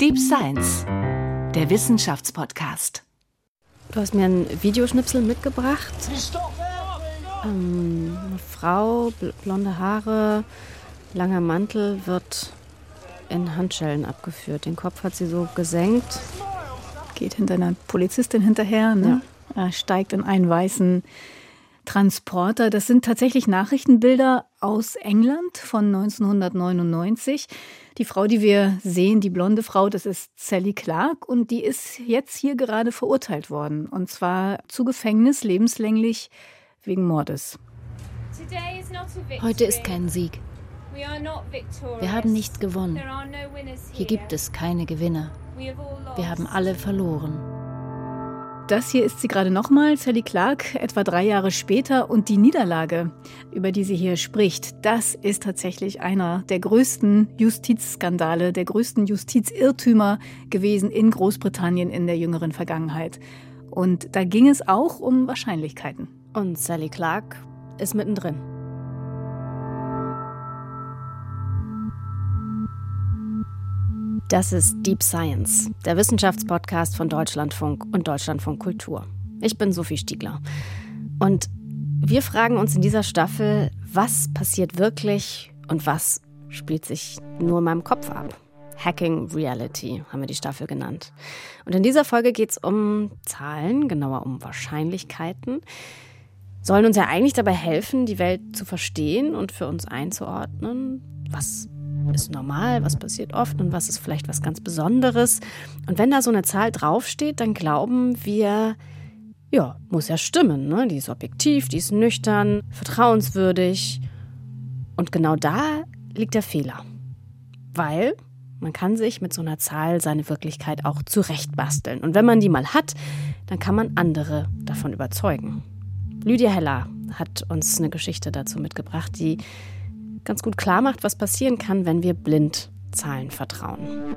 Deep Science, der Wissenschaftspodcast. Du hast mir einen Videoschnipsel mitgebracht. Ähm, eine Frau, blonde Haare, langer Mantel, wird in Handschellen abgeführt. Den Kopf hat sie so gesenkt. Geht hinter einer Polizistin hinterher, ne? Ja. steigt in einen weißen Transporter. Das sind tatsächlich Nachrichtenbilder aus England von 1999. Die Frau, die wir sehen, die blonde Frau, das ist Sally Clark und die ist jetzt hier gerade verurteilt worden. Und zwar zu Gefängnis lebenslänglich wegen Mordes. Heute ist kein Sieg. Wir haben nicht gewonnen. Hier gibt es keine Gewinner. Wir haben alle verloren. Das hier ist sie gerade nochmal, Sally Clark, etwa drei Jahre später. Und die Niederlage, über die sie hier spricht, das ist tatsächlich einer der größten Justizskandale, der größten Justizirrtümer gewesen in Großbritannien in der jüngeren Vergangenheit. Und da ging es auch um Wahrscheinlichkeiten. Und Sally Clark ist mittendrin. Das ist Deep Science, der Wissenschaftspodcast von Deutschlandfunk und Deutschlandfunk Kultur. Ich bin Sophie Stiegler. Und wir fragen uns in dieser Staffel, was passiert wirklich und was spielt sich nur in meinem Kopf ab. Hacking Reality haben wir die Staffel genannt. Und in dieser Folge geht es um Zahlen, genauer um Wahrscheinlichkeiten. Sollen uns ja eigentlich dabei helfen, die Welt zu verstehen und für uns einzuordnen. Was ist normal, was passiert oft und was ist vielleicht was ganz Besonderes. Und wenn da so eine Zahl draufsteht, dann glauben wir, ja, muss ja stimmen. Ne? Die ist objektiv, die ist nüchtern, vertrauenswürdig. Und genau da liegt der Fehler. Weil man kann sich mit so einer Zahl seine Wirklichkeit auch zurechtbasteln. Und wenn man die mal hat, dann kann man andere davon überzeugen. Lydia Heller hat uns eine Geschichte dazu mitgebracht, die ganz gut klar macht, was passieren kann, wenn wir blind Zahlen vertrauen.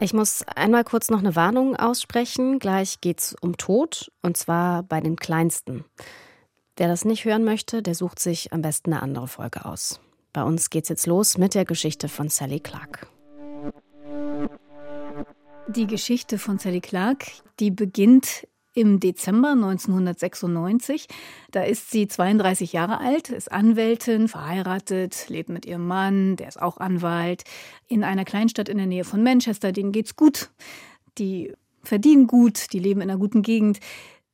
Ich muss einmal kurz noch eine Warnung aussprechen. Gleich geht es um Tod und zwar bei den Kleinsten. Wer das nicht hören möchte, der sucht sich am besten eine andere Folge aus. Bei uns geht's jetzt los mit der Geschichte von Sally Clark. Die Geschichte von Sally Clark, die beginnt im Dezember 1996. Da ist sie 32 Jahre alt, ist Anwältin, verheiratet, lebt mit ihrem Mann, der ist auch Anwalt, in einer Kleinstadt in der Nähe von Manchester. Denen geht's gut. Die verdienen gut, die leben in einer guten Gegend.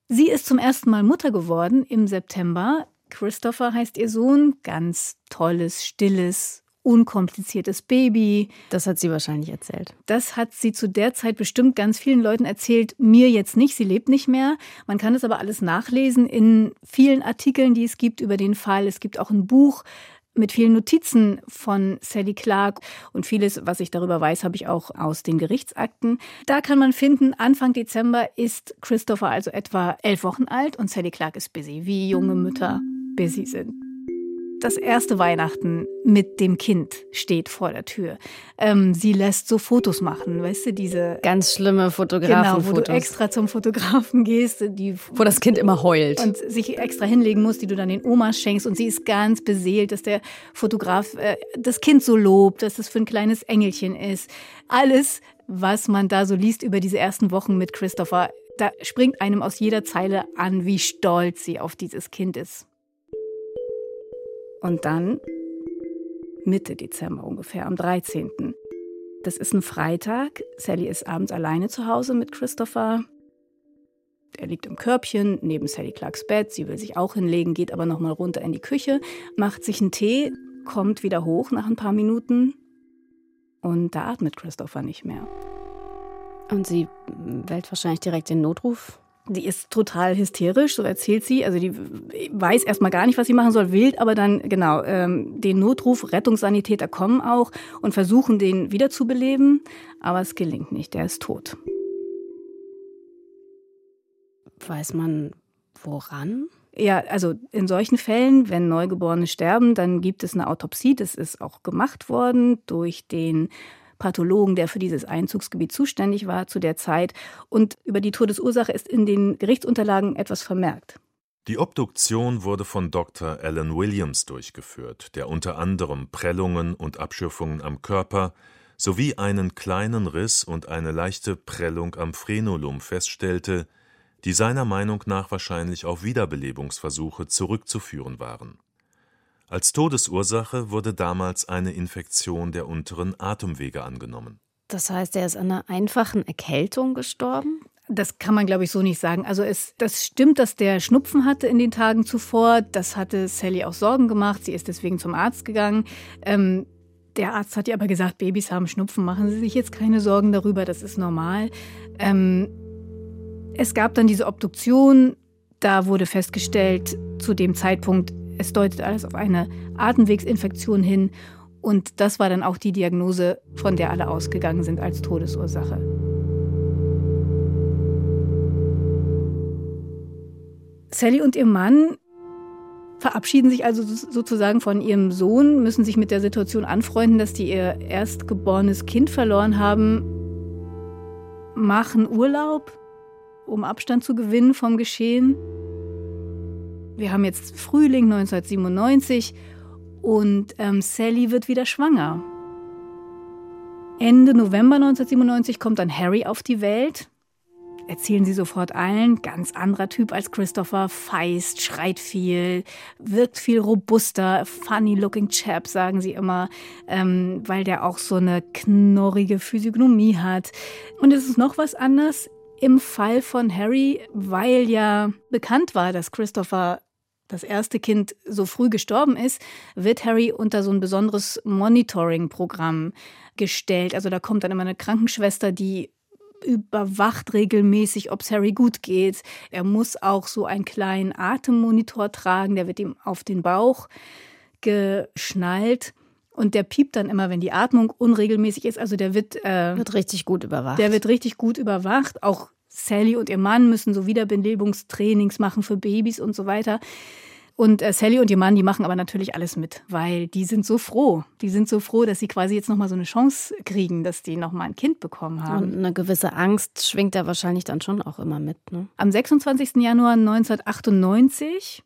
Sie ist zum ersten Mal Mutter geworden im September. Christopher heißt ihr Sohn, ganz tolles, stilles, unkompliziertes Baby. Das hat sie wahrscheinlich erzählt. Das hat sie zu der Zeit bestimmt ganz vielen Leuten erzählt. Mir jetzt nicht, sie lebt nicht mehr. Man kann es aber alles nachlesen in vielen Artikeln, die es gibt über den Fall. Es gibt auch ein Buch mit vielen Notizen von Sally Clark und vieles, was ich darüber weiß, habe ich auch aus den Gerichtsakten. Da kann man finden, Anfang Dezember ist Christopher also etwa elf Wochen alt und Sally Clark ist busy, wie junge Mütter busy sind das erste Weihnachten mit dem Kind steht vor der Tür. Ähm, sie lässt so Fotos machen, weißt du, diese ganz schlimme Fotografen. Genau, wo du extra zum Fotografen gehst, die wo das Kind immer heult und sich extra hinlegen muss, die du dann den Omas schenkst und sie ist ganz beseelt, dass der Fotograf äh, das Kind so lobt, dass es für ein kleines Engelchen ist. Alles, was man da so liest über diese ersten Wochen mit Christopher, da springt einem aus jeder Zeile an, wie stolz sie auf dieses Kind ist. Und dann Mitte Dezember ungefähr, am 13. Das ist ein Freitag. Sally ist abends alleine zu Hause mit Christopher. Er liegt im Körbchen neben Sally Clarks Bett. Sie will sich auch hinlegen, geht aber nochmal runter in die Küche, macht sich einen Tee, kommt wieder hoch nach ein paar Minuten und da atmet Christopher nicht mehr. Und sie wählt wahrscheinlich direkt den Notruf die ist total hysterisch, so erzählt sie. Also die weiß erstmal gar nicht, was sie machen soll, wählt aber dann genau ähm, den Notruf. Rettungssanitäter kommen auch und versuchen, den wiederzubeleben, aber es gelingt nicht. Der ist tot. Weiß man woran? Ja, also in solchen Fällen, wenn Neugeborene sterben, dann gibt es eine Autopsie. Das ist auch gemacht worden durch den Pathologen, der für dieses Einzugsgebiet zuständig war zu der Zeit. Und über die Todesursache ist in den Gerichtsunterlagen etwas vermerkt. Die Obduktion wurde von Dr. Alan Williams durchgeführt, der unter anderem Prellungen und Abschürfungen am Körper sowie einen kleinen Riss und eine leichte Prellung am Frenulum feststellte, die seiner Meinung nach wahrscheinlich auf Wiederbelebungsversuche zurückzuführen waren. Als Todesursache wurde damals eine Infektion der unteren Atemwege angenommen. Das heißt, er ist an einer einfachen Erkältung gestorben? Das kann man, glaube ich, so nicht sagen. Also es, das stimmt, dass der Schnupfen hatte in den Tagen zuvor. Das hatte Sally auch Sorgen gemacht. Sie ist deswegen zum Arzt gegangen. Ähm, der Arzt hat ihr aber gesagt, Babys haben Schnupfen, machen Sie sich jetzt keine Sorgen darüber, das ist normal. Ähm, es gab dann diese Obduktion, da wurde festgestellt, zu dem Zeitpunkt, es deutet alles auf eine Atemwegsinfektion hin. Und das war dann auch die Diagnose, von der alle ausgegangen sind als Todesursache. Sally und ihr Mann verabschieden sich also sozusagen von ihrem Sohn, müssen sich mit der Situation anfreunden, dass die ihr erstgeborenes Kind verloren haben, machen Urlaub, um Abstand zu gewinnen vom Geschehen. Wir haben jetzt Frühling 1997 und ähm, Sally wird wieder schwanger. Ende November 1997 kommt dann Harry auf die Welt erzählen sie sofort allen, ganz anderer Typ als Christopher, feist, schreit viel, wirkt viel robuster, funny looking chap, sagen sie immer, ähm, weil der auch so eine knorrige Physiognomie hat. Und es ist noch was anderes im Fall von Harry, weil ja bekannt war, dass Christopher das erste Kind so früh gestorben ist, wird Harry unter so ein besonderes Monitoring-Programm gestellt. Also da kommt dann immer eine Krankenschwester, die überwacht regelmäßig, ob es Harry gut geht. Er muss auch so einen kleinen Atemmonitor tragen, der wird ihm auf den Bauch geschnallt. Und der piept dann immer, wenn die Atmung unregelmäßig ist. Also der wird, äh, wird richtig gut überwacht. Der wird richtig gut überwacht. Auch Sally und ihr Mann müssen so Wiederbelebungstrainings machen für Babys und so weiter. Und äh, Sally und ihr Mann, die machen aber natürlich alles mit, weil die sind so froh. Die sind so froh, dass sie quasi jetzt nochmal so eine Chance kriegen, dass die nochmal ein Kind bekommen haben. Und eine gewisse Angst schwingt da wahrscheinlich dann schon auch immer mit. Ne? Am 26. Januar 1998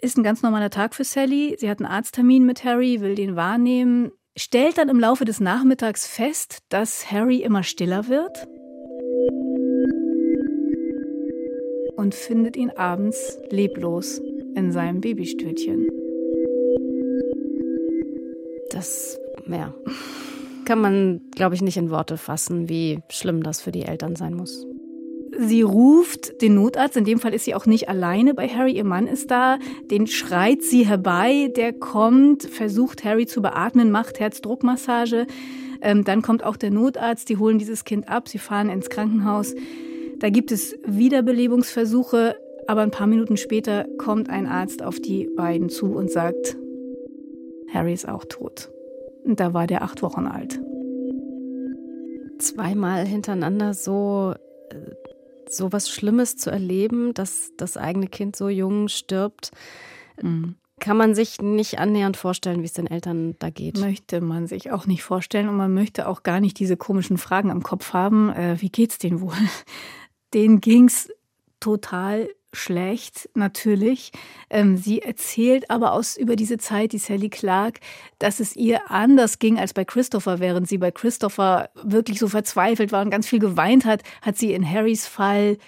ist ein ganz normaler Tag für Sally. Sie hat einen Arzttermin mit Harry, will den wahrnehmen, stellt dann im Laufe des Nachmittags fest, dass Harry immer stiller wird und findet ihn abends leblos in seinem Babystühlchen. Das, ja, kann man, glaube ich, nicht in Worte fassen, wie schlimm das für die Eltern sein muss. Sie ruft den Notarzt, in dem Fall ist sie auch nicht alleine bei Harry, ihr Mann ist da, den schreit sie herbei, der kommt, versucht Harry zu beatmen, macht Herzdruckmassage. Ähm, dann kommt auch der Notarzt, die holen dieses Kind ab, sie fahren ins Krankenhaus. Da gibt es Wiederbelebungsversuche. Aber ein paar Minuten später kommt ein Arzt auf die beiden zu und sagt, Harry ist auch tot. Und da war der acht Wochen alt. Zweimal hintereinander so, äh, so was Schlimmes zu erleben, dass das eigene Kind so jung stirbt, mhm. kann man sich nicht annähernd vorstellen, wie es den Eltern da geht. Möchte man sich auch nicht vorstellen und man möchte auch gar nicht diese komischen Fragen am Kopf haben. Äh, wie geht's denen wohl? Denen ging's total schlecht, natürlich. Ähm, sie erzählt aber aus über diese Zeit, die Sally Clark, dass es ihr anders ging als bei Christopher. Während sie bei Christopher wirklich so verzweifelt war und ganz viel geweint hat, hat sie in Harrys Fall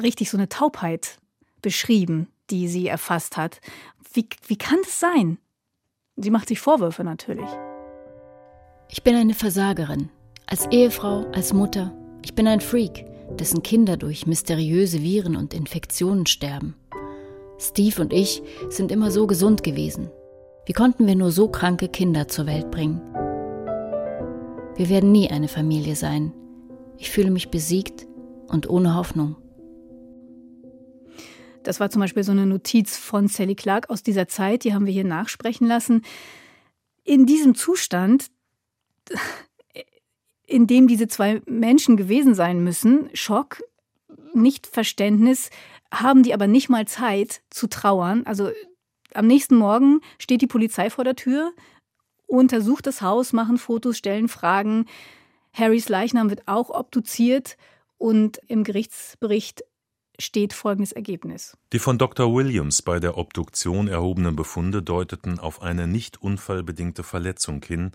richtig so eine Taubheit beschrieben, die sie erfasst hat. Wie, wie kann das sein? Sie macht sich Vorwürfe natürlich. Ich bin eine Versagerin. Als Ehefrau, als Mutter. Ich bin ein Freak dessen Kinder durch mysteriöse Viren und Infektionen sterben. Steve und ich sind immer so gesund gewesen. Wie konnten wir nur so kranke Kinder zur Welt bringen? Wir werden nie eine Familie sein. Ich fühle mich besiegt und ohne Hoffnung. Das war zum Beispiel so eine Notiz von Sally Clark aus dieser Zeit, die haben wir hier nachsprechen lassen. In diesem Zustand in dem diese zwei Menschen gewesen sein müssen, Schock, Nichtverständnis, haben die aber nicht mal Zeit zu trauern. Also am nächsten Morgen steht die Polizei vor der Tür, untersucht das Haus, machen Fotos, stellen Fragen. Harrys Leichnam wird auch obduziert und im Gerichtsbericht steht folgendes Ergebnis. Die von Dr. Williams bei der Obduktion erhobenen Befunde deuteten auf eine nicht unfallbedingte Verletzung hin,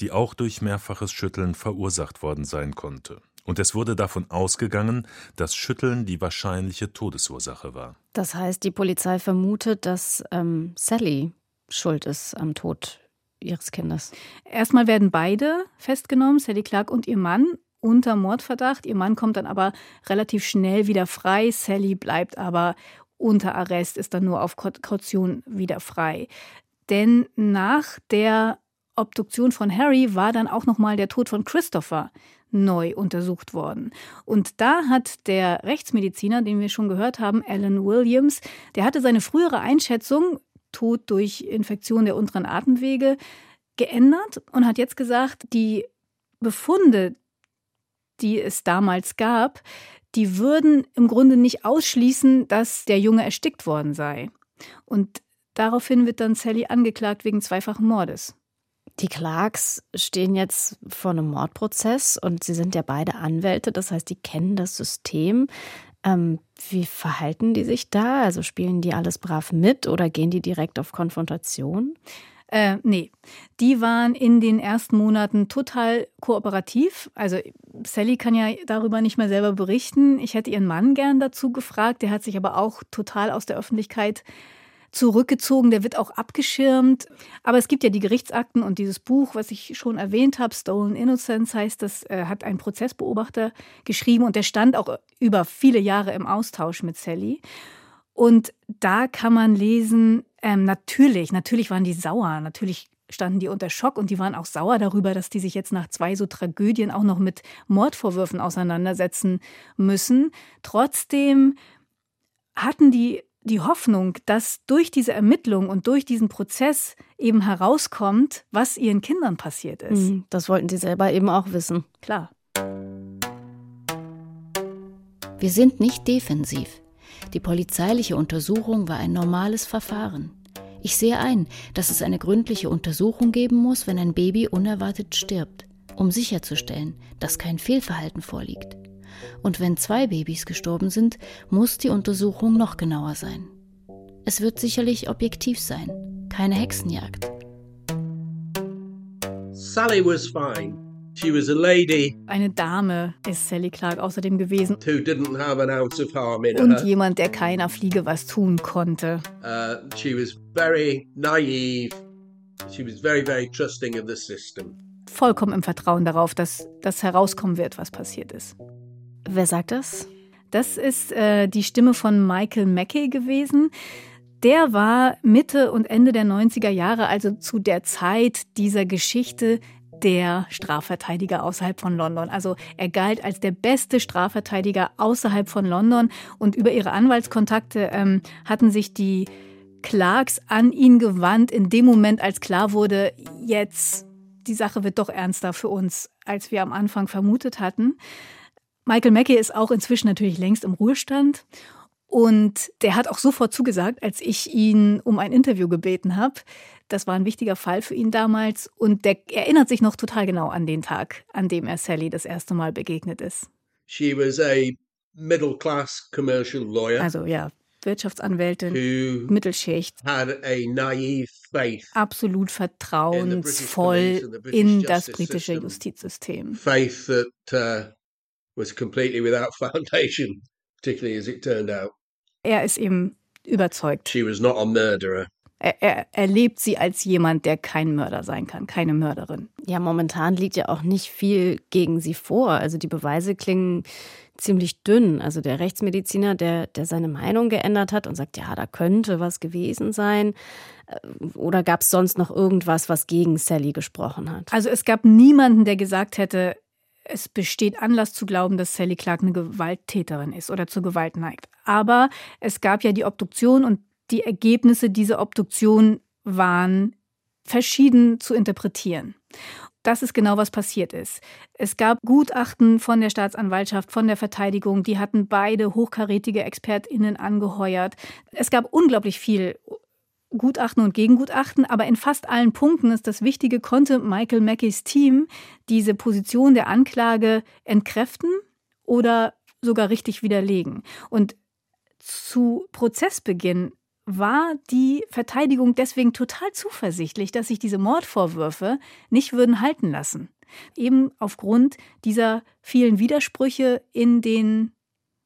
die auch durch mehrfaches Schütteln verursacht worden sein konnte. Und es wurde davon ausgegangen, dass Schütteln die wahrscheinliche Todesursache war. Das heißt, die Polizei vermutet, dass ähm, Sally schuld ist am Tod ihres Kindes. Erstmal werden beide festgenommen, Sally Clark und ihr Mann, unter Mordverdacht. Ihr Mann kommt dann aber relativ schnell wieder frei. Sally bleibt aber unter Arrest, ist dann nur auf Kaution wieder frei. Denn nach der Obduktion von Harry war dann auch noch mal der Tod von Christopher neu untersucht worden. Und da hat der Rechtsmediziner, den wir schon gehört haben, Alan Williams, der hatte seine frühere Einschätzung, Tod durch Infektion der unteren Atemwege, geändert und hat jetzt gesagt, die Befunde, die es damals gab, die würden im Grunde nicht ausschließen, dass der Junge erstickt worden sei. Und daraufhin wird dann Sally angeklagt wegen zweifachen Mordes. Die Clarks stehen jetzt vor einem Mordprozess und sie sind ja beide Anwälte, das heißt, die kennen das System. Ähm, wie verhalten die sich da? Also spielen die alles brav mit oder gehen die direkt auf Konfrontation? Äh, nee, die waren in den ersten Monaten total kooperativ. Also Sally kann ja darüber nicht mehr selber berichten. Ich hätte ihren Mann gern dazu gefragt. Der hat sich aber auch total aus der Öffentlichkeit zurückgezogen, der wird auch abgeschirmt. Aber es gibt ja die Gerichtsakten und dieses Buch, was ich schon erwähnt habe, Stolen Innocence heißt, das äh, hat ein Prozessbeobachter geschrieben und der stand auch über viele Jahre im Austausch mit Sally. Und da kann man lesen, ähm, natürlich, natürlich waren die sauer, natürlich standen die unter Schock und die waren auch sauer darüber, dass die sich jetzt nach zwei so Tragödien auch noch mit Mordvorwürfen auseinandersetzen müssen. Trotzdem hatten die die Hoffnung, dass durch diese Ermittlung und durch diesen Prozess eben herauskommt, was ihren Kindern passiert ist. Mhm, das wollten sie selber eben auch wissen. Klar. Wir sind nicht defensiv. Die polizeiliche Untersuchung war ein normales Verfahren. Ich sehe ein, dass es eine gründliche Untersuchung geben muss, wenn ein Baby unerwartet stirbt, um sicherzustellen, dass kein Fehlverhalten vorliegt. Und wenn zwei Babys gestorben sind, muss die Untersuchung noch genauer sein. Es wird sicherlich objektiv sein, keine Hexenjagd. Sally was fine. She was a lady. Eine Dame ist Sally Clark außerdem gewesen. Who didn't have an ounce of harm in Und jemand, der keiner Fliege was tun konnte. Uh, she was very naive. She was very, very trusting of the system. Vollkommen im Vertrauen darauf, dass das herauskommen wird, was passiert ist. Wer sagt das? Das ist äh, die Stimme von Michael Mackey gewesen. Der war Mitte und Ende der 90er Jahre, also zu der Zeit dieser Geschichte, der Strafverteidiger außerhalb von London. Also er galt als der beste Strafverteidiger außerhalb von London und über ihre Anwaltskontakte ähm, hatten sich die Clarks an ihn gewandt in dem Moment, als klar wurde, jetzt die Sache wird doch ernster für uns, als wir am Anfang vermutet hatten. Michael Mackey ist auch inzwischen natürlich längst im Ruhestand. Und der hat auch sofort zugesagt, als ich ihn um ein Interview gebeten habe. Das war ein wichtiger Fall für ihn damals. Und der erinnert sich noch total genau an den Tag, an dem er Sally das erste Mal begegnet ist. She was a middle class commercial lawyer. Also ja, Wirtschaftsanwältin, Mittelschicht. Absolut vertrauensvoll in das britische Justizsystem. Faith that uh, was completely without foundation, particularly as it turned out. Er ist eben überzeugt. She was not a murderer. Er, er, erlebt sie als jemand, der kein Mörder sein kann, keine Mörderin. Ja, momentan liegt ja auch nicht viel gegen sie vor. Also die Beweise klingen ziemlich dünn. Also der Rechtsmediziner, der, der seine Meinung geändert hat und sagt, ja, da könnte was gewesen sein. Äh, oder gab es sonst noch irgendwas, was gegen Sally gesprochen hat? Also es gab niemanden, der gesagt hätte, es besteht Anlass zu glauben, dass Sally Clark eine Gewalttäterin ist oder zur Gewalt neigt. Aber es gab ja die Obduktion und die Ergebnisse dieser Obduktion waren verschieden zu interpretieren. Das ist genau, was passiert ist. Es gab Gutachten von der Staatsanwaltschaft, von der Verteidigung, die hatten beide hochkarätige ExpertInnen angeheuert. Es gab unglaublich viel Gutachten und Gegengutachten, aber in fast allen Punkten ist das Wichtige, konnte Michael Mackeys Team diese Position der Anklage entkräften oder sogar richtig widerlegen. Und zu Prozessbeginn war die Verteidigung deswegen total zuversichtlich, dass sich diese Mordvorwürfe nicht würden halten lassen. Eben aufgrund dieser vielen Widersprüche in den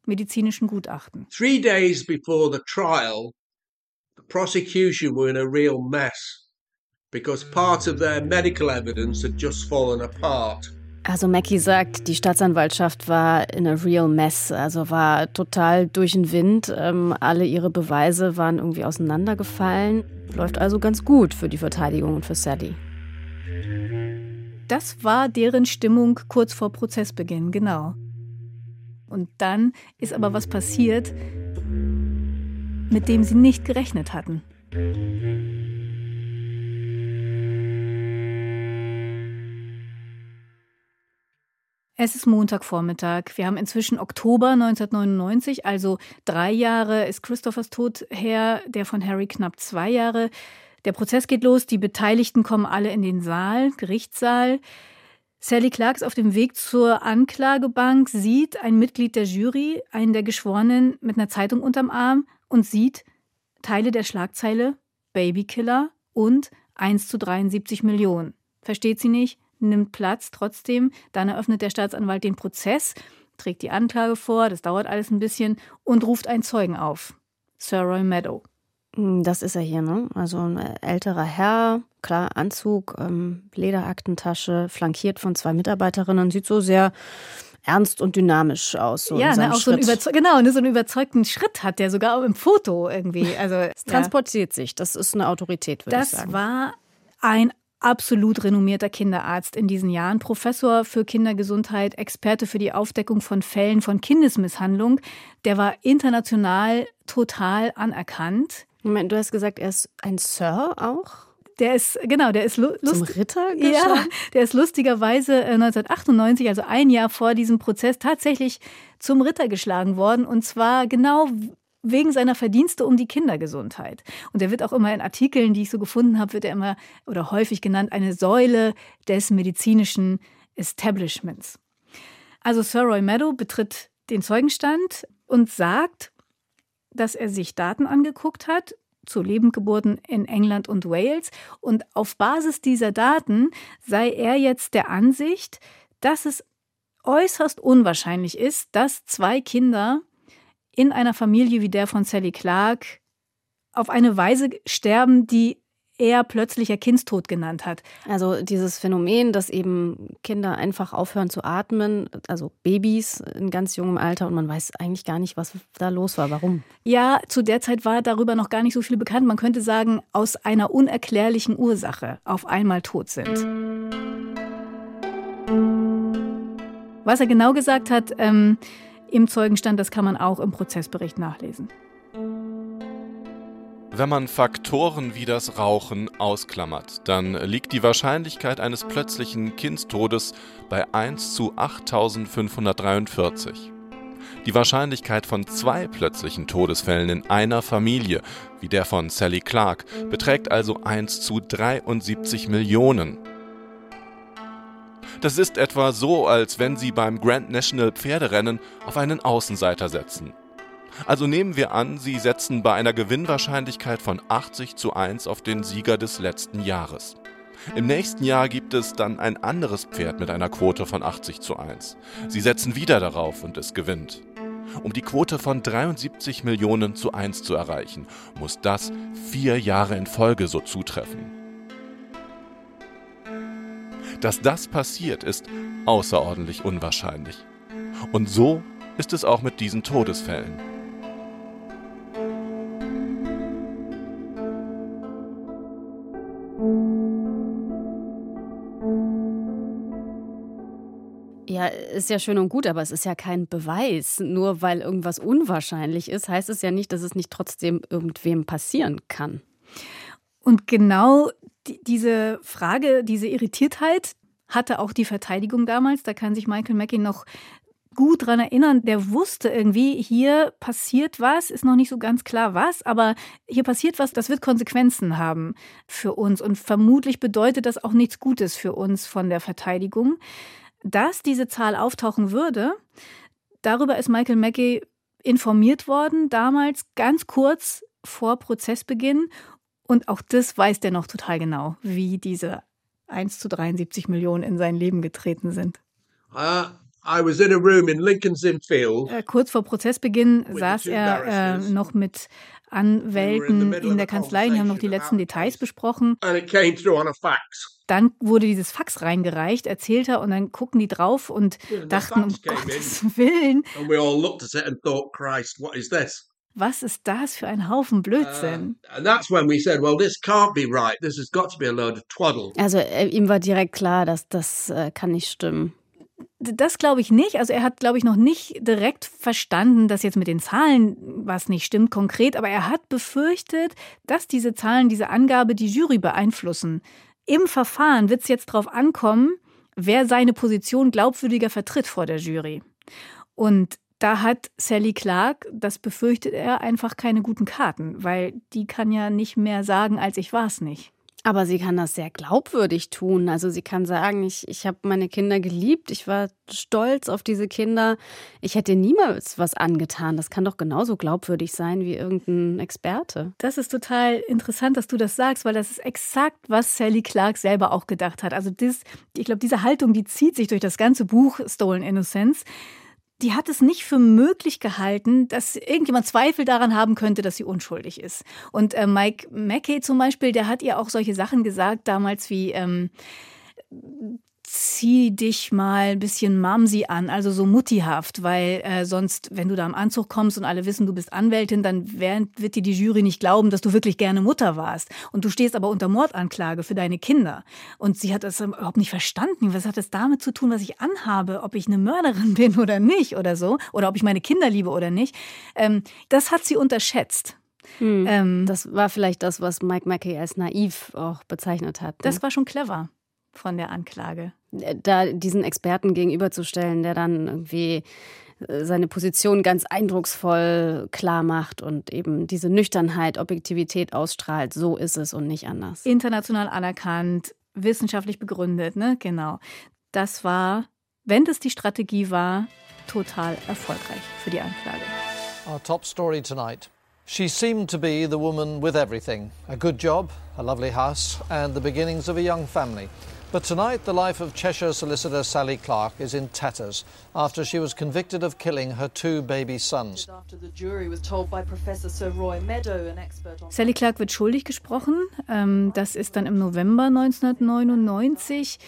medizinischen Gutachten. Three days before the trial, the prosecution were in a real mess because part of their medical evidence had just fallen apart. Also Mackie sagt, die Staatsanwaltschaft war in a real mess, also war total durch den Wind. Ähm, alle ihre Beweise waren irgendwie auseinandergefallen. Läuft also ganz gut für die Verteidigung und für Sally. Das war deren Stimmung kurz vor Prozessbeginn, genau. Und dann ist aber was passiert, mit dem sie nicht gerechnet hatten. Es ist Montagvormittag. Wir haben inzwischen Oktober 1999, also drei Jahre ist Christophers Tod her, der von Harry knapp zwei Jahre. Der Prozess geht los, die Beteiligten kommen alle in den Saal, Gerichtssaal. Sally Clark ist auf dem Weg zur Anklagebank, sieht ein Mitglied der Jury, einen der Geschworenen, mit einer Zeitung unterm Arm und sieht Teile der Schlagzeile Babykiller und 1 zu 73 Millionen. Versteht sie nicht? Nimmt Platz trotzdem. Dann eröffnet der Staatsanwalt den Prozess, trägt die Anklage vor, das dauert alles ein bisschen und ruft einen Zeugen auf. Sir Roy Meadow. Hm, das ist er hier, ne? Also ein älterer Herr, klar, Anzug, ähm, Lederaktentasche, flankiert von zwei Mitarbeiterinnen, sieht so sehr ernst und dynamisch aus. So ja, ne, auch so einen, genau, ne, so einen überzeugten Schritt hat der sogar im Foto irgendwie. Also es transportiert ja. sich. Das ist eine Autorität, würde ich sagen. Das war ein absolut renommierter Kinderarzt in diesen Jahren, Professor für Kindergesundheit, Experte für die Aufdeckung von Fällen von Kindesmisshandlung. Der war international total anerkannt. Moment, du hast gesagt, er ist ein Sir auch? Der ist, genau, der ist lustig. Zum Ritter Ja, der ist lustigerweise 1998, äh, also ein Jahr vor diesem Prozess, tatsächlich zum Ritter geschlagen worden. Und zwar genau wegen seiner Verdienste um die Kindergesundheit. Und er wird auch immer in Artikeln, die ich so gefunden habe, wird er immer oder häufig genannt, eine Säule des medizinischen Establishments. Also Sir Roy Meadow betritt den Zeugenstand und sagt, dass er sich Daten angeguckt hat zu Lebendgeburten in England und Wales und auf Basis dieser Daten sei er jetzt der Ansicht, dass es äußerst unwahrscheinlich ist, dass zwei Kinder in einer Familie wie der von Sally Clark auf eine Weise sterben, die er plötzlicher Kindstod genannt hat. Also dieses Phänomen, dass eben Kinder einfach aufhören zu atmen, also Babys in ganz jungem Alter und man weiß eigentlich gar nicht, was da los war, warum. Ja, zu der Zeit war darüber noch gar nicht so viel bekannt. Man könnte sagen, aus einer unerklärlichen Ursache auf einmal tot sind. Was er genau gesagt hat, ähm, im Zeugenstand. Das kann man auch im Prozessbericht nachlesen. Wenn man Faktoren wie das Rauchen ausklammert, dann liegt die Wahrscheinlichkeit eines plötzlichen Kindstodes bei 1 zu 8543. Die Wahrscheinlichkeit von zwei plötzlichen Todesfällen in einer Familie, wie der von Sally Clark, beträgt also 1 zu 73 Millionen. Das ist etwa so, als wenn Sie beim Grand National Pferderennen auf einen Außenseiter setzen. Also nehmen wir an, Sie setzen bei einer Gewinnwahrscheinlichkeit von 80 zu 1 auf den Sieger des letzten Jahres. Im nächsten Jahr gibt es dann ein anderes Pferd mit einer Quote von 80 zu 1. Sie setzen wieder darauf und es gewinnt. Um die Quote von 73 Millionen zu 1 zu erreichen, muss das vier Jahre in Folge so zutreffen. Dass das passiert, ist außerordentlich unwahrscheinlich. Und so ist es auch mit diesen Todesfällen. Ja, ist ja schön und gut, aber es ist ja kein Beweis. Nur weil irgendwas unwahrscheinlich ist, heißt es ja nicht, dass es nicht trotzdem irgendwem passieren kann. Und genau die, diese Frage, diese Irritiertheit hatte auch die Verteidigung damals. Da kann sich Michael Mackie noch gut dran erinnern, der wusste irgendwie, hier passiert was, ist noch nicht so ganz klar was, aber hier passiert was, das wird Konsequenzen haben für uns und vermutlich bedeutet das auch nichts Gutes für uns von der Verteidigung. Dass diese Zahl auftauchen würde, darüber ist Michael Mackey informiert worden, damals ganz kurz vor Prozessbeginn. Und auch das weiß der noch total genau, wie diese 1 zu 73 Millionen in sein Leben getreten sind. Uh, I was in a room in Lincoln's Inn Field. Äh, kurz vor Prozessbeginn saß er äh, noch mit Anwälten in der Kanzlei, die haben noch die letzten Details besprochen. And it came through on a fax. Dann wurde dieses Fax reingereicht, erzählt er, und dann gucken die drauf und dachten, um Gottes Willen. Was ist das für ein Haufen Blödsinn? Uh, and that's when we said, well, this can't be right. This has got to be a load of twaddle. Also äh, ihm war direkt klar, dass das äh, kann nicht stimmen. Das glaube ich nicht. Also er hat, glaube ich, noch nicht direkt verstanden, dass jetzt mit den Zahlen was nicht stimmt konkret, aber er hat befürchtet, dass diese Zahlen, diese Angabe die Jury beeinflussen. Im Verfahren wird es jetzt darauf ankommen, wer seine Position glaubwürdiger vertritt vor der Jury. Und da hat Sally Clark, das befürchtet er, einfach keine guten Karten, weil die kann ja nicht mehr sagen, als ich war es nicht. Aber sie kann das sehr glaubwürdig tun. Also sie kann sagen, ich, ich habe meine Kinder geliebt, ich war stolz auf diese Kinder. Ich hätte niemals was angetan. Das kann doch genauso glaubwürdig sein wie irgendein Experte. Das ist total interessant, dass du das sagst, weil das ist exakt, was Sally Clark selber auch gedacht hat. Also das, ich glaube, diese Haltung, die zieht sich durch das ganze Buch Stolen Innocence die hat es nicht für möglich gehalten, dass irgendjemand Zweifel daran haben könnte, dass sie unschuldig ist. Und äh, Mike Mackey zum Beispiel, der hat ihr auch solche Sachen gesagt damals wie ähm, zieh dich mal ein bisschen Mamsi an, also so muttihaft, weil äh, sonst, wenn du da im Anzug kommst und alle wissen, du bist Anwältin, dann wird dir die Jury nicht glauben, dass du wirklich gerne Mutter warst. Und du stehst aber unter Mordanklage für deine Kinder. Und sie hat das überhaupt nicht verstanden. Was hat das damit zu tun, was ich anhabe, ob ich eine Mörderin bin oder nicht oder so, oder ob ich meine Kinder liebe oder nicht? Ähm, das hat sie unterschätzt. Hm. Ähm, das war vielleicht das, was Mike Mackey als naiv auch bezeichnet hat. Ne? Das war schon clever von der Anklage. Da diesen Experten gegenüberzustellen, der dann irgendwie äh, seine Position ganz eindrucksvoll klar macht und eben diese Nüchternheit, Objektivität ausstrahlt, so ist es und nicht anders. International anerkannt, wissenschaftlich begründet, ne? Genau. Das war, wenn das die Strategie war, total erfolgreich für die Anklage. Our top story tonight. She seemed to be the woman with everything a good job, a lovely house, and the beginnings of a young family. But tonight, the life of Cheshire solicitor Sally Clark is in tatters after she was convicted of killing her two baby sons. Sally Clark wird schuldig gesprochen. Ähm, das ist dann im November 1999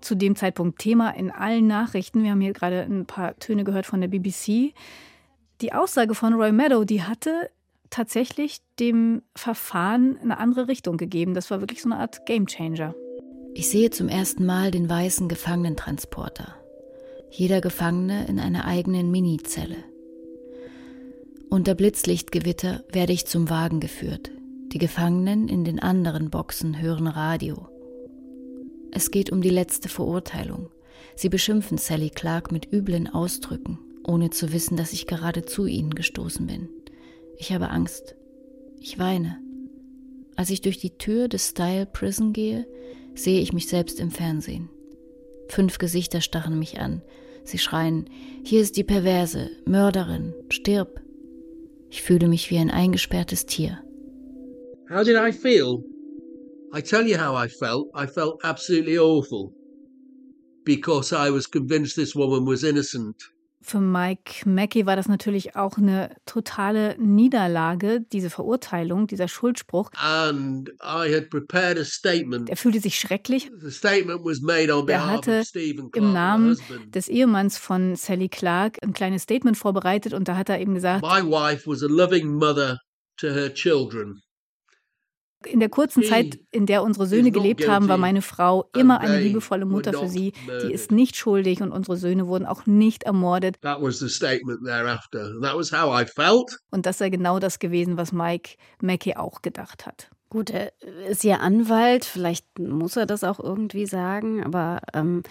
zu dem Zeitpunkt Thema in allen Nachrichten. Wir haben hier gerade ein paar Töne gehört von der BBC. Die Aussage von Roy Meadow, die hatte tatsächlich dem Verfahren eine andere Richtung gegeben. Das war wirklich so eine Art Gamechanger. Ich sehe zum ersten Mal den weißen Gefangenentransporter. Jeder Gefangene in einer eigenen Minizelle. Unter Blitzlichtgewitter werde ich zum Wagen geführt. Die Gefangenen in den anderen Boxen hören Radio. Es geht um die letzte Verurteilung. Sie beschimpfen Sally Clark mit üblen Ausdrücken, ohne zu wissen, dass ich gerade zu ihnen gestoßen bin. Ich habe Angst. Ich weine. Als ich durch die Tür des Style Prison gehe, sehe ich mich selbst im Fernsehen. Fünf Gesichter starren mich an. Sie schreien, hier ist die Perverse, Mörderin, stirb. Ich fühle mich wie ein eingesperrtes Tier. How did I feel? I tell you how I felt. I felt absolutely awful. Because I was convinced this woman was innocent. Für Mike Mackey war das natürlich auch eine totale Niederlage, diese Verurteilung, dieser Schuldspruch. And I had prepared a statement. Er fühlte sich schrecklich. The statement was made on er hatte im Namen des Ehemanns von Sally Clark ein kleines Statement vorbereitet und da hat er eben gesagt, My wife was a loving mother to her children. In der kurzen Zeit, in der unsere Söhne gelebt haben, war meine Frau immer eine liebevolle Mutter für sie. Die ist nicht schuldig und unsere Söhne wurden auch nicht ermordet. Und das sei genau das gewesen, was Mike Mackey auch gedacht hat. Gut, er ist ja Anwalt, vielleicht muss er das auch irgendwie sagen, aber ähm,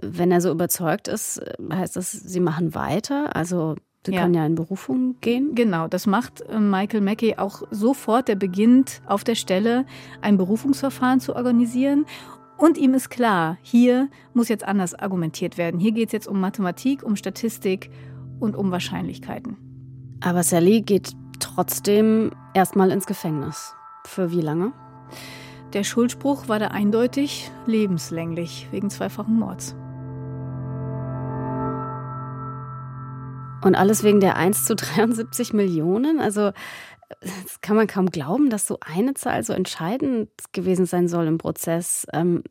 wenn er so überzeugt ist, heißt das, sie machen weiter. Also Sie ja. kann ja in Berufung gehen. Genau, das macht äh, Michael Mackey auch sofort. Er beginnt auf der Stelle ein Berufungsverfahren zu organisieren. Und ihm ist klar, hier muss jetzt anders argumentiert werden. Hier geht es jetzt um Mathematik, um Statistik und um Wahrscheinlichkeiten. Aber Sally geht trotzdem erstmal ins Gefängnis. Für wie lange? Der Schuldspruch war da eindeutig lebenslänglich wegen zweifachen Mords. Und alles wegen der 1 zu 73 Millionen? Also, das kann man kaum glauben, dass so eine Zahl so entscheidend gewesen sein soll im Prozess. Ähm,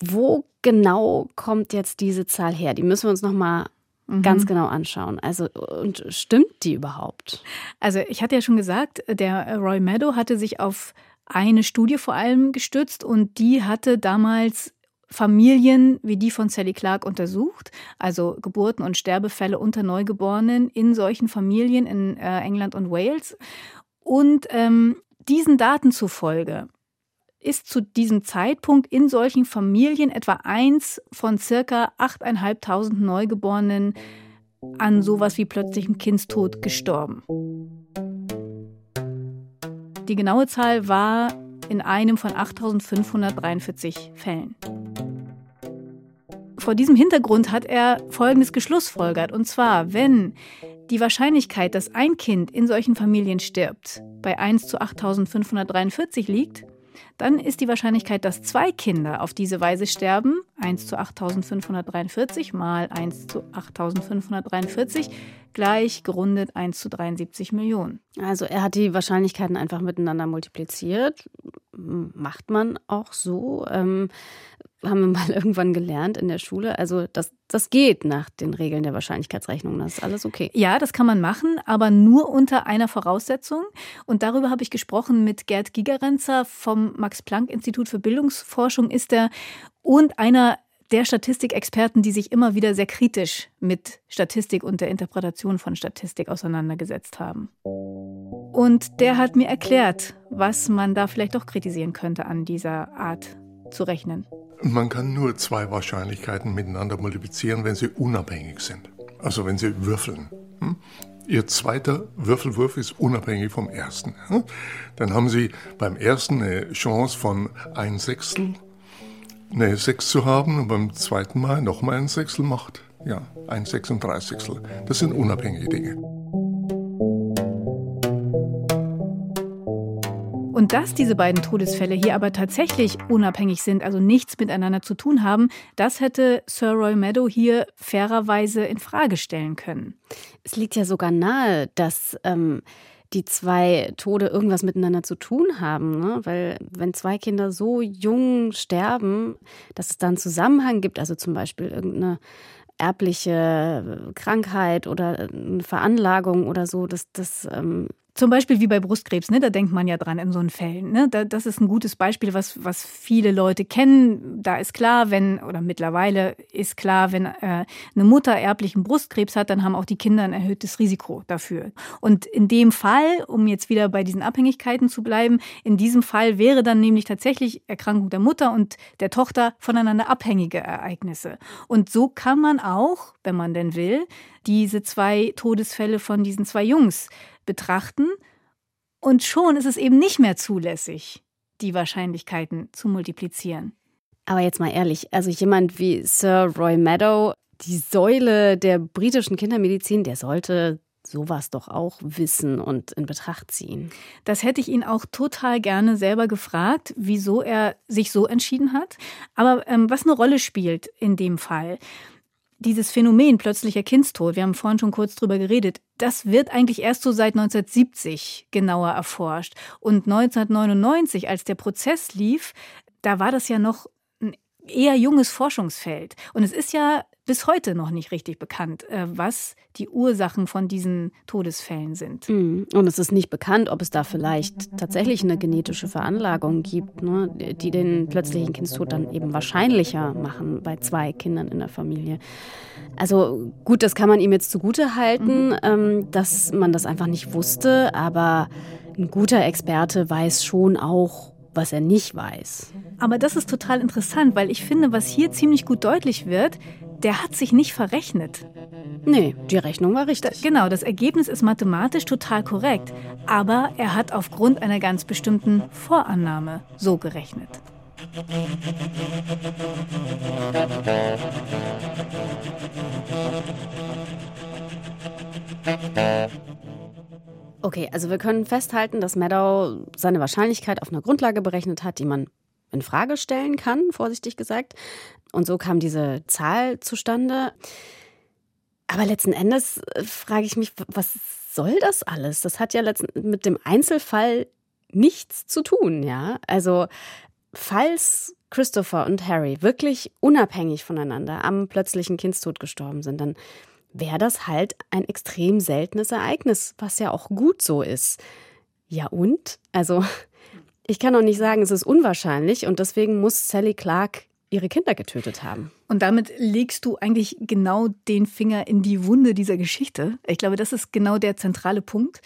wo genau kommt jetzt diese Zahl her? Die müssen wir uns noch mal mhm. ganz genau anschauen. Also und stimmt die überhaupt? Also ich hatte ja schon gesagt, der Roy Meadow hatte sich auf eine Studie vor allem gestützt und die hatte damals Familien wie die von Sally Clark untersucht, also Geburten und Sterbefälle unter Neugeborenen in solchen Familien in äh, England und Wales. Und ähm, diesen Daten zufolge ist zu diesem Zeitpunkt in solchen Familien etwa eins von circa 8.500 Neugeborenen an sowas wie plötzlichem Kindstod gestorben. Die genaue Zahl war in einem von 8.543 Fällen. Vor diesem Hintergrund hat er Folgendes geschlussfolgert, und zwar, wenn die Wahrscheinlichkeit, dass ein Kind in solchen Familien stirbt, bei 1 zu 8.543 liegt, dann ist die Wahrscheinlichkeit, dass zwei Kinder auf diese Weise sterben, 1 zu 8543 mal 1 zu 8543, gleich gerundet 1 zu 73 Millionen. Also er hat die Wahrscheinlichkeiten einfach miteinander multipliziert. Macht man auch so. Ähm, haben wir mal irgendwann gelernt in der Schule. Also das, das geht nach den Regeln der Wahrscheinlichkeitsrechnung. Das ist alles okay. Ja, das kann man machen, aber nur unter einer Voraussetzung. Und darüber habe ich gesprochen mit Gerd Gigerenzer vom Max-Planck-Institut für Bildungsforschung ist er und einer der Statistikexperten, die sich immer wieder sehr kritisch mit Statistik und der Interpretation von Statistik auseinandergesetzt haben. Und der hat mir erklärt, was man da vielleicht doch kritisieren könnte an dieser Art zu rechnen. Man kann nur zwei Wahrscheinlichkeiten miteinander multiplizieren, wenn sie unabhängig sind. Also wenn sie würfeln. Hm? Ihr zweiter Würfelwurf ist unabhängig vom ersten. Hm? Dann haben Sie beim ersten eine Chance von ein Sechstel, eine Sechs zu haben und beim zweiten Mal nochmal ein Sechstel macht, ja, ein Sechsunddreißigstel. Das sind unabhängige Dinge. Und dass diese beiden Todesfälle hier aber tatsächlich unabhängig sind, also nichts miteinander zu tun haben, das hätte Sir Roy Meadow hier fairerweise in Frage stellen können. Es liegt ja sogar nahe, dass ähm, die zwei Tode irgendwas miteinander zu tun haben, ne? weil wenn zwei Kinder so jung sterben, dass es da einen Zusammenhang gibt, also zum Beispiel irgendeine erbliche Krankheit oder eine Veranlagung oder so, das, das ähm, zum Beispiel wie bei Brustkrebs, ne? da denkt man ja dran in so einen Fällen. Ne? Da, das ist ein gutes Beispiel, was, was viele Leute kennen. Da ist klar, wenn, oder mittlerweile ist klar, wenn äh, eine Mutter erblichen Brustkrebs hat, dann haben auch die Kinder ein erhöhtes Risiko dafür. Und in dem Fall, um jetzt wieder bei diesen Abhängigkeiten zu bleiben, in diesem Fall wäre dann nämlich tatsächlich Erkrankung der Mutter und der Tochter voneinander abhängige Ereignisse. Und so kann man auch, wenn man denn will, diese zwei Todesfälle von diesen zwei Jungs betrachten und schon ist es eben nicht mehr zulässig, die Wahrscheinlichkeiten zu multiplizieren. Aber jetzt mal ehrlich, also jemand wie Sir Roy Meadow, die Säule der britischen Kindermedizin, der sollte sowas doch auch wissen und in Betracht ziehen. Das hätte ich ihn auch total gerne selber gefragt, wieso er sich so entschieden hat. Aber ähm, was eine Rolle spielt in dem Fall, dieses Phänomen plötzlicher Kindstod, wir haben vorhin schon kurz drüber geredet, das wird eigentlich erst so seit 1970 genauer erforscht. Und 1999, als der Prozess lief, da war das ja noch ein eher junges Forschungsfeld. Und es ist ja bis heute noch nicht richtig bekannt, äh, was die Ursachen von diesen Todesfällen sind. Mhm. Und es ist nicht bekannt, ob es da vielleicht tatsächlich eine genetische Veranlagung gibt, ne, die den plötzlichen Kindstod dann eben wahrscheinlicher machen bei zwei Kindern in der Familie. Also gut, das kann man ihm jetzt zugute halten, mhm. Ähm, dass man das einfach nicht wusste, aber ein guter Experte weiß schon auch, was er nicht weiß. Aber das ist total interessant, weil ich finde, was hier ziemlich gut deutlich wird, der hat sich nicht verrechnet. Nee, die Rechnung war richtig. Genau, das Ergebnis ist mathematisch total korrekt. Aber er hat aufgrund einer ganz bestimmten Vorannahme so gerechnet. Okay, also wir können festhalten, dass Meadow seine Wahrscheinlichkeit auf einer Grundlage berechnet hat, die man in Frage stellen kann, vorsichtig gesagt. Und so kam diese Zahl zustande. Aber letzten Endes äh, frage ich mich, was soll das alles? Das hat ja letzten, mit dem Einzelfall nichts zu tun, ja? Also, falls Christopher und Harry wirklich unabhängig voneinander am plötzlichen Kindstod gestorben sind, dann wäre das halt ein extrem seltenes Ereignis, was ja auch gut so ist. Ja und? Also, ich kann auch nicht sagen, es ist unwahrscheinlich und deswegen muss Sally Clark ihre Kinder getötet haben. Und damit legst du eigentlich genau den Finger in die Wunde dieser Geschichte. Ich glaube, das ist genau der zentrale Punkt.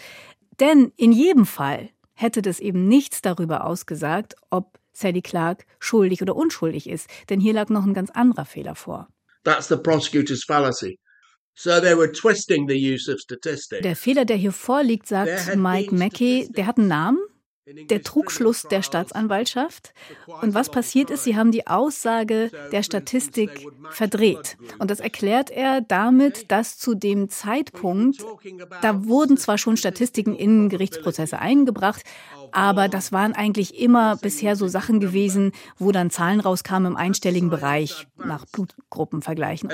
Denn in jedem Fall hätte das eben nichts darüber ausgesagt, ob Sally Clark schuldig oder unschuldig ist. Denn hier lag noch ein ganz anderer Fehler vor. That's the prosecutor's fallacy. So they were twisting the use of statistics. Der Fehler, der hier vorliegt, sagt Mike Mackey, der hat einen Namen, der Trugschluss der Staatsanwaltschaft. Und was passiert ist, sie haben die Aussage der Statistik verdreht. Und das erklärt er damit, dass zu dem Zeitpunkt, da wurden zwar schon Statistiken in Gerichtsprozesse eingebracht, aber das waren eigentlich immer bisher so Sachen gewesen, wo dann Zahlen rauskamen im einstelligen Bereich nach Blutgruppenvergleichen.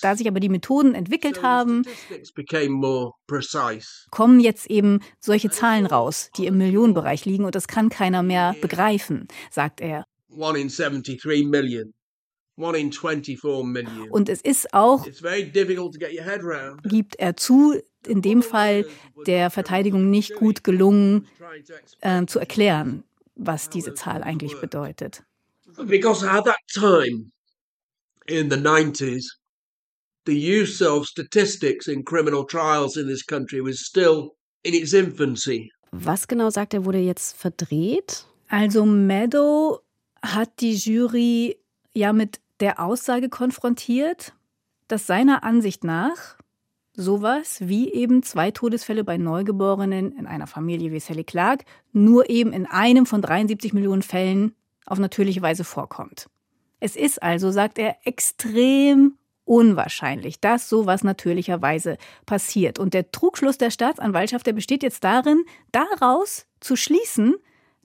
Da sich aber die Methoden entwickelt haben, kommen jetzt eben solche Zahlen raus, die im Millionenbereich liegen und das kann keiner mehr begreifen, sagt er. One in 73 million. Und es ist auch, gibt er zu, in dem Fall der Verteidigung nicht gut gelungen, äh, zu erklären, was diese Zahl eigentlich bedeutet. Because at that time, in the 90s, the use of statistics in criminal trials in this country was still in its infancy. Was genau sagt er, wurde jetzt verdreht? Also Meadow hat die Jury ja mit der Aussage konfrontiert, dass seiner Ansicht nach sowas wie eben zwei Todesfälle bei Neugeborenen in einer Familie wie Sally Clark nur eben in einem von 73 Millionen Fällen auf natürliche Weise vorkommt. Es ist also, sagt er, extrem unwahrscheinlich, dass sowas natürlicherweise passiert. Und der Trugschluss der Staatsanwaltschaft, der besteht jetzt darin, daraus zu schließen,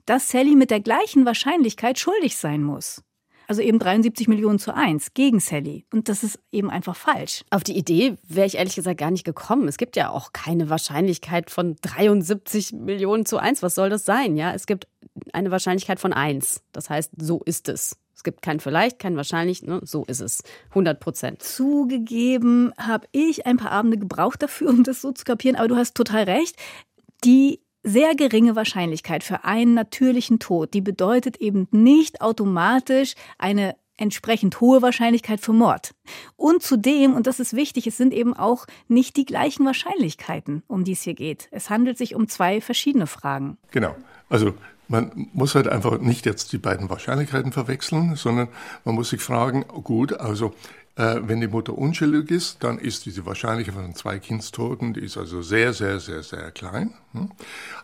dass Sally mit der gleichen Wahrscheinlichkeit schuldig sein muss. Also eben 73 Millionen zu eins gegen Sally. Und das ist eben einfach falsch. Auf die Idee wäre ich ehrlich gesagt gar nicht gekommen. Es gibt ja auch keine Wahrscheinlichkeit von 73 Millionen zu eins. Was soll das sein? Ja, es gibt eine Wahrscheinlichkeit von eins. Das heißt, so ist es. Es gibt kein vielleicht, kein wahrscheinlich, ne? so ist es. 100 Prozent. Zugegeben habe ich ein paar Abende gebraucht dafür, um das so zu kapieren, aber du hast total recht. Die sehr geringe Wahrscheinlichkeit für einen natürlichen Tod, die bedeutet eben nicht automatisch eine entsprechend hohe Wahrscheinlichkeit für Mord. Und zudem, und das ist wichtig, es sind eben auch nicht die gleichen Wahrscheinlichkeiten, um die es hier geht. Es handelt sich um zwei verschiedene Fragen. Genau. Also man muss halt einfach nicht jetzt die beiden Wahrscheinlichkeiten verwechseln, sondern man muss sich fragen, gut, also äh, wenn die Mutter unschuldig ist, dann ist diese Wahrscheinlichkeit von zwei Kindstoten, die ist also sehr, sehr, sehr, sehr klein. Hm?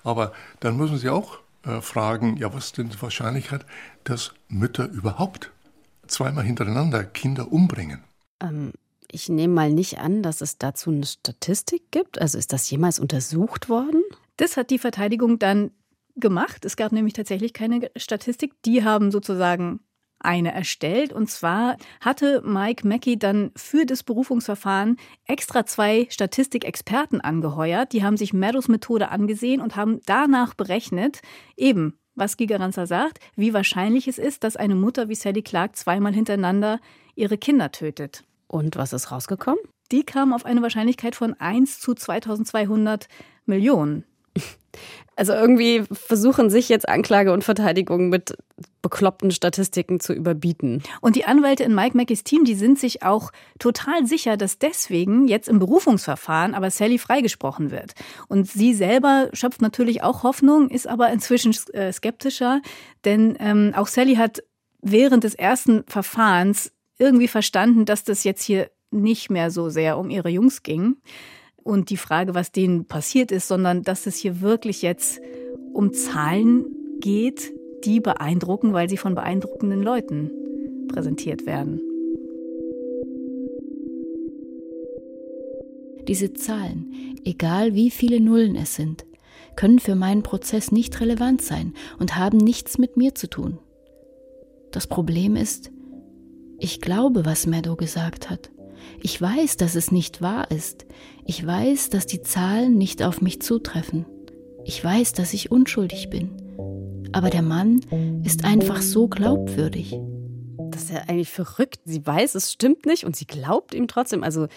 Aber dann muss man sich auch äh, fragen, ja, was ist denn die Wahrscheinlichkeit, dass Mütter überhaupt zweimal hintereinander Kinder umbringen? Ähm, ich nehme mal nicht an, dass es dazu eine Statistik gibt. Also ist das jemals untersucht worden? Das hat die Verteidigung dann gemacht. Es gab nämlich tatsächlich keine Statistik. Die haben sozusagen eine erstellt. Und zwar hatte Mike Mackey dann für das Berufungsverfahren extra zwei Statistikexperten angeheuert. Die haben sich Meadows Methode angesehen und haben danach berechnet, eben, was Gigeranzer sagt, wie wahrscheinlich es ist, dass eine Mutter wie Sally Clark zweimal hintereinander ihre Kinder tötet. Und was ist rausgekommen? Die kam auf eine Wahrscheinlichkeit von 1 zu 2200 Millionen. Also irgendwie versuchen sich jetzt Anklage und Verteidigung mit bekloppten Statistiken zu überbieten. Und die Anwälte in Mike Mackeys Team, die sind sich auch total sicher, dass deswegen jetzt im Berufungsverfahren aber Sally freigesprochen wird. Und sie selber schöpft natürlich auch Hoffnung, ist aber inzwischen äh, skeptischer, denn ähm, auch Sally hat während des ersten Verfahrens irgendwie verstanden, dass das jetzt hier nicht mehr so sehr um ihre Jungs ging und die Frage, was denen passiert ist, sondern dass es hier wirklich jetzt um Zahlen geht, die beeindrucken, weil sie von beeindruckenden Leuten präsentiert werden. Diese Zahlen, egal wie viele Nullen es sind, können für meinen Prozess nicht relevant sein und haben nichts mit mir zu tun. Das Problem ist, ich glaube, was Meadow gesagt hat. Ich weiß, dass es nicht wahr ist. Ich weiß, dass die Zahlen nicht auf mich zutreffen. Ich weiß, dass ich unschuldig bin. Aber der Mann ist einfach so glaubwürdig. Das ist ja eigentlich verrückt. Sie weiß, es stimmt nicht und sie glaubt ihm trotzdem. Also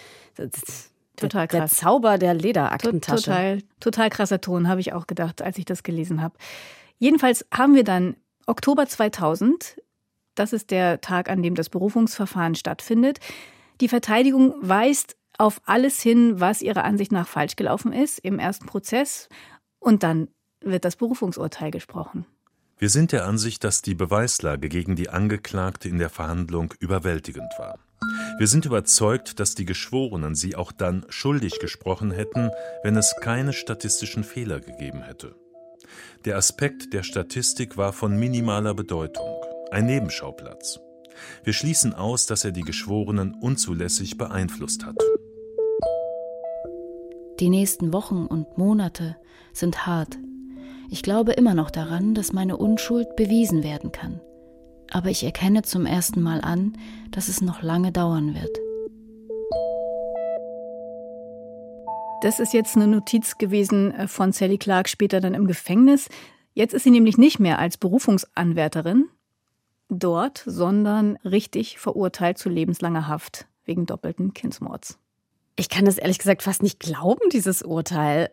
total krass. Der Zauber der Lederaktentasche. Total, total krasser Ton, habe ich auch gedacht, als ich das gelesen habe. Jedenfalls haben wir dann Oktober 2000. Das ist der Tag, an dem das Berufungsverfahren stattfindet. Die Verteidigung weist auf alles hin, was ihrer Ansicht nach falsch gelaufen ist im ersten Prozess. Und dann wird das Berufungsurteil gesprochen. Wir sind der Ansicht, dass die Beweislage gegen die Angeklagte in der Verhandlung überwältigend war. Wir sind überzeugt, dass die Geschworenen sie auch dann schuldig gesprochen hätten, wenn es keine statistischen Fehler gegeben hätte. Der Aspekt der Statistik war von minimaler Bedeutung, ein Nebenschauplatz. Wir schließen aus, dass er die Geschworenen unzulässig beeinflusst hat. Die nächsten Wochen und Monate sind hart, ich glaube immer noch daran, dass meine Unschuld bewiesen werden kann. Aber ich erkenne zum ersten Mal an, dass es noch lange dauern wird. Das ist jetzt eine Notiz gewesen äh, von Sally Clark später dann im Gefängnis. Jetzt ist sie nämlich nicht mehr als Berufungsanwärterin dort, sondern richtig verurteilt zu lebenslanger Haft wegen doppelten Kindsmords. Ich kann das ehrlich gesagt fast nicht glauben, dieses Urteil.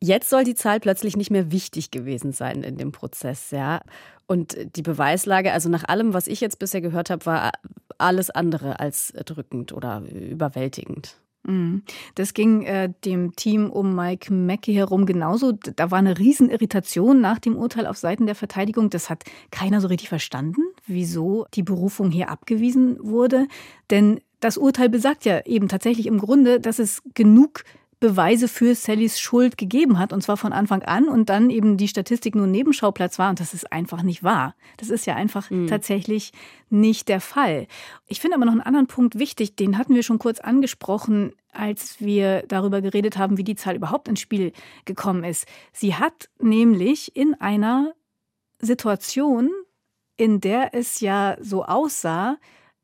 Jetzt soll die Zahl plötzlich nicht mehr wichtig gewesen sein in dem Prozess, ja. Und die Beweislage, also nach allem, was ich jetzt bisher gehört habe, war alles andere als drückend oder überwältigend. Mhm. Das ging äh, dem Team um Mike Mackey herum genauso. Da war eine Riesenirritation nach dem Urteil auf Seiten der Verteidigung. Das hat keiner so richtig verstanden, wieso die Berufung hier abgewiesen wurde. Denn das Urteil besagt ja eben tatsächlich im Grunde, dass es genug Beweise für Sallys Schuld gegeben hat, und zwar von Anfang an, und dann eben die Statistik nur Nebenschauplatz war. Und das ist einfach nicht wahr. Das ist ja einfach mhm. tatsächlich nicht der Fall. Ich finde aber noch einen anderen Punkt wichtig, den hatten wir schon kurz angesprochen, als wir darüber geredet haben, wie die Zahl überhaupt ins Spiel gekommen ist. Sie hat nämlich in einer Situation, in der es ja so aussah,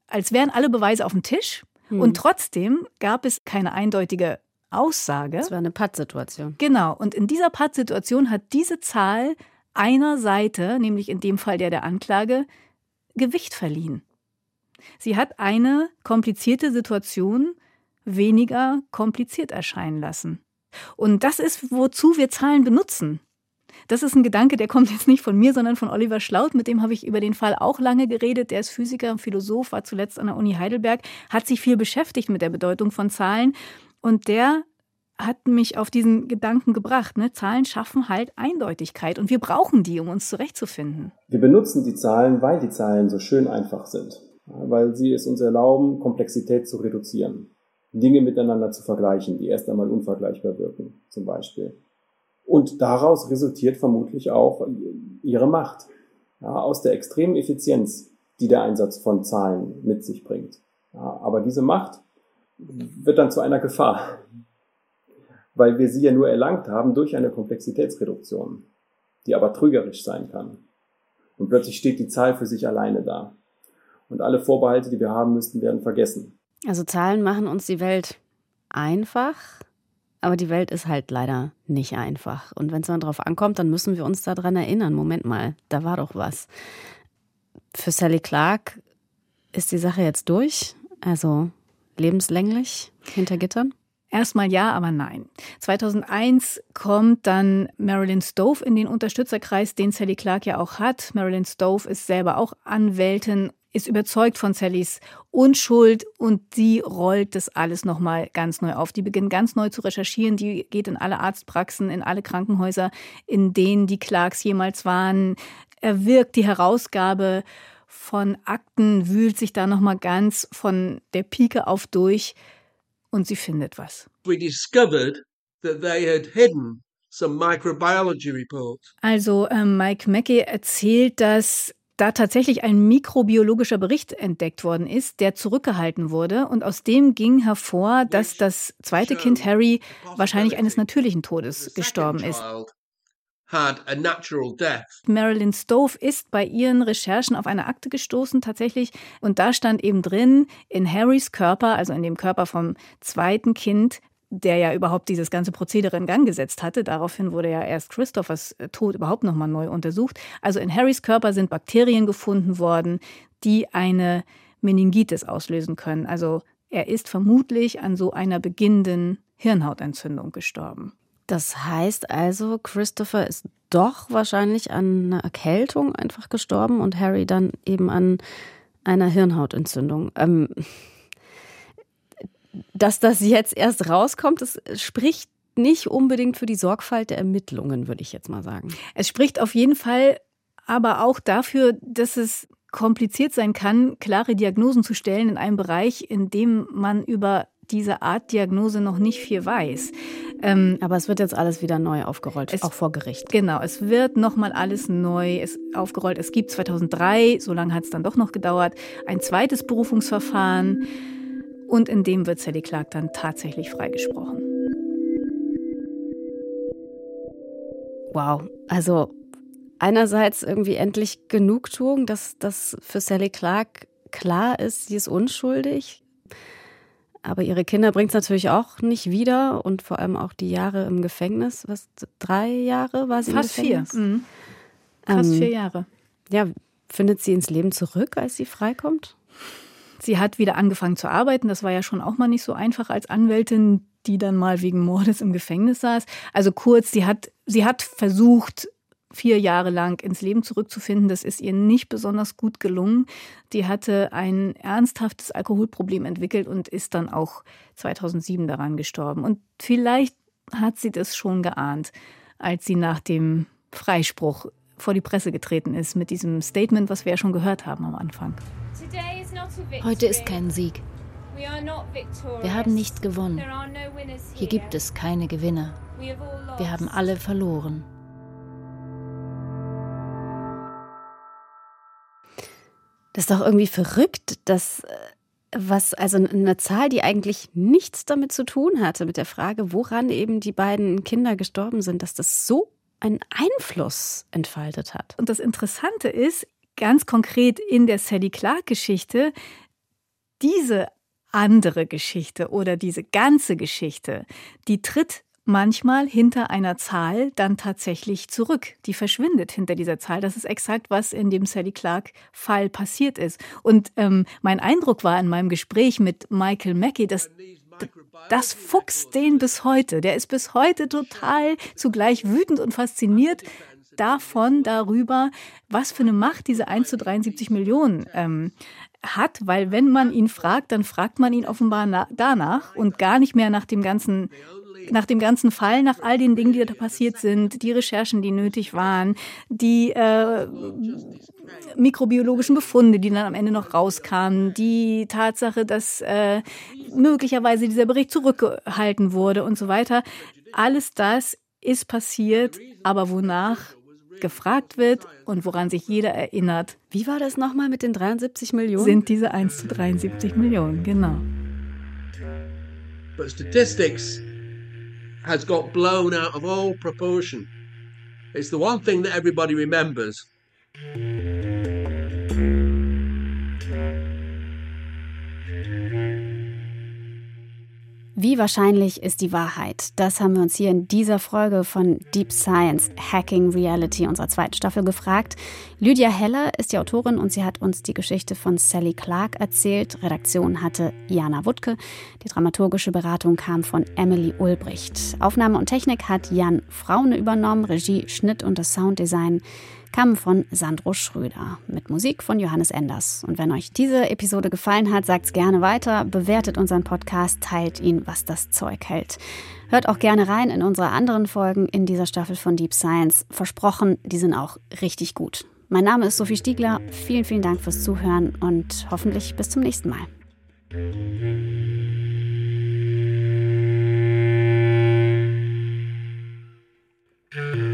als wären alle Beweise auf dem Tisch. Und hm. trotzdem gab es keine eindeutige Aussage. Das war eine Pattsituation. Genau. Und in dieser Pattsituation hat diese Zahl einer Seite, nämlich in dem Fall der der Anklage, Gewicht verliehen. Sie hat eine komplizierte Situation weniger kompliziert erscheinen lassen. Und das ist, wozu wir Zahlen benutzen. Das ist ein Gedanke, der kommt jetzt nicht von mir, sondern von Oliver Schlaut. Mit dem habe ich über den Fall auch lange geredet. Der ist Physiker und Philosoph, war zuletzt an der Uni Heidelberg, hat sich viel beschäftigt mit der Bedeutung von Zahlen und der hat mich auf diesen Gedanken gebracht. Ne? Zahlen schaffen halt Eindeutigkeit und wir brauchen die, um uns zurechtzufinden. Wir benutzen die Zahlen, weil die Zahlen so schön einfach sind, weil sie es uns erlauben, Komplexität zu reduzieren, Dinge miteinander zu vergleichen, die erst einmal unvergleichbar wirken, zum Beispiel. Und daraus resultiert vermutlich auch ihre Macht, ja, aus der extremen Effizienz, die der Einsatz von Zahlen mit sich bringt. Ja, aber diese Macht wird dann zu einer Gefahr, weil wir sie ja nur erlangt haben durch eine Komplexitätsreduktion, die aber trügerisch sein kann. Und plötzlich steht die Zahl für sich alleine da. Und alle Vorbehalte, die wir haben müssten, werden vergessen. Also Zahlen machen uns die Welt einfach, aber die Welt ist halt leider nicht einfach. Und wenn es dann drauf ankommt, dann müssen wir uns daran erinnern. Moment mal, da war doch was. Für Sally Clark ist die Sache jetzt durch. Also lebenslänglich hinter Gittern? Erstmal ja, aber nein. 2001 kommt dann Marilyn Stove in den Unterstützerkreis, den Sally Clark ja auch hat. Marilyn Stove ist selber auch Anwältin, ist überzeugt von Sallys Unschuld und sie rollt das alles nochmal ganz neu auf. Die beginnt ganz neu zu recherchieren. Die geht in alle Arztpraxen, in alle Krankenhäuser, in denen die Clarks jemals waren, erwirkt die Herausgabe von Akten, wühlt sich da nochmal ganz von der Pike auf durch und sie findet was. We discovered that they had hidden some microbiology reports. Also ähm, Mike Mackey erzählt, dass da tatsächlich ein mikrobiologischer Bericht entdeckt worden ist, der zurückgehalten wurde. Und aus dem ging hervor, dass das zweite Kind Harry wahrscheinlich eines natürlichen Todes gestorben ist. Marilyn Stove ist bei ihren Recherchen auf eine Akte gestoßen tatsächlich und da stand eben drin, in Harrys Körper, also in dem Körper vom zweiten Kind, der ja überhaupt dieses ganze Prozedere in Gang gesetzt hatte. Daraufhin wurde ja erst Christophers äh, Tod überhaupt nochmal neu untersucht. Also in Harrys Körper sind Bakterien gefunden worden, die eine Meningitis auslösen können. Also er ist vermutlich an so einer beginnenden Hirnhautentzündung gestorben. Das heißt also, Christopher ist doch wahrscheinlich an einer Erkältung einfach gestorben und Harry dann eben an einer Hirnhautentzündung. Ähm, dass das jetzt erst rauskommt, das spricht nicht unbedingt für die Sorgfalt der Ermittlungen, würde ich jetzt mal sagen. Es spricht auf jeden Fall aber auch dafür, dass es kompliziert sein kann, klare Diagnosen zu stellen in einem Bereich, in dem man über diese Art Diagnose noch nicht viel weiß. Ähm, aber es wird jetzt alles wieder neu aufgerollt, es, auch vor Gericht. Genau, es wird nochmal alles neu es, aufgerollt. Es gibt 2003, so lange hat es dann doch noch gedauert, ein zweites Berufungsverfahren. Und in dem wird Sally Clark dann tatsächlich freigesprochen. Wow, also einerseits irgendwie endlich Genugtuung, dass das für Sally Clark klar ist, sie ist unschuldig. Aber ihre Kinder bringt es natürlich auch nicht wieder und vor allem auch die Jahre im Gefängnis. Was, drei Jahre war sie Fast im Gefängnis? vier. Mhm. Fast ähm, vier Jahre. Ja, findet sie ins Leben zurück, als sie freikommt? Sie hat wieder angefangen zu arbeiten. Das war ja schon auch mal nicht so einfach als Anwältin, die dann mal wegen Mordes im Gefängnis saß. Also kurz, sie hat, sie hat versucht, vier Jahre lang ins Leben zurückzufinden. Das ist ihr nicht besonders gut gelungen. Die hatte ein ernsthaftes Alkoholproblem entwickelt und ist dann auch 2007 daran gestorben. Und vielleicht hat sie das schon geahnt, als sie nach dem Freispruch vor die Presse getreten ist mit diesem Statement, was wir ja schon gehört haben am Anfang. Heute ist kein Sieg. Wir haben nicht gewonnen. Hier gibt es keine Gewinner. Wir haben alle verloren. Das ist doch irgendwie verrückt, dass äh, was, also eine Zahl, die eigentlich nichts damit zu tun hatte, mit der Frage, woran eben die beiden Kinder gestorben sind, dass das so einen Einfluss entfaltet hat. Und das Interessante ist, ganz konkret in der Sally Clark-Geschichte, diese andere Geschichte oder diese ganze Geschichte, die tritt manchmal hinter einer Zahl dann tatsächlich zurück. Die verschwindet hinter dieser Zahl. Das ist exakt, was in dem Sally Clark-Fall passiert ist. Und ähm, mein Eindruck war in meinem Gespräch mit Michael Mackey, dass das fuchst den bis heute. Der ist bis heute total zugleich wütend und fasziniert davon, darüber, was für eine Macht diese 1 zu 73 Millionen ähm, hat, weil wenn man ihn fragt, dann fragt man ihn offenbar danach und gar nicht mehr nach dem ganzen nach dem ganzen Fall, nach all den Dingen, die da passiert sind, die Recherchen, die nötig waren, die äh, mikrobiologischen Befunde, die dann am Ende noch rauskamen, die Tatsache, dass äh, möglicherweise dieser Bericht zurückgehalten wurde und so weiter. Alles das ist passiert, aber wonach gefragt wird und woran sich jeder erinnert. Wie war das nochmal mit den 73 Millionen? Sind diese 1 zu 73 Millionen, genau. But statistics has got blown out of all proportion. It's the one thing that everybody remembers. Wie wahrscheinlich ist die Wahrheit? Das haben wir uns hier in dieser Folge von Deep Science Hacking Reality unserer zweiten Staffel gefragt. Lydia Heller ist die Autorin und sie hat uns die Geschichte von Sally Clark erzählt. Redaktion hatte Jana Wuttke. Die dramaturgische Beratung kam von Emily Ulbricht. Aufnahme und Technik hat Jan Fraune übernommen. Regie, Schnitt und das Sounddesign kam von Sandro Schröder mit Musik von Johannes Enders. Und wenn euch diese Episode gefallen hat, sagt's gerne weiter, bewertet unseren Podcast, teilt ihn, was das Zeug hält. Hört auch gerne rein in unsere anderen Folgen in dieser Staffel von Deep Science. Versprochen, die sind auch richtig gut. Mein Name ist Sophie Stiegler. Vielen, vielen Dank fürs Zuhören und hoffentlich bis zum nächsten Mal. Mm-hmm.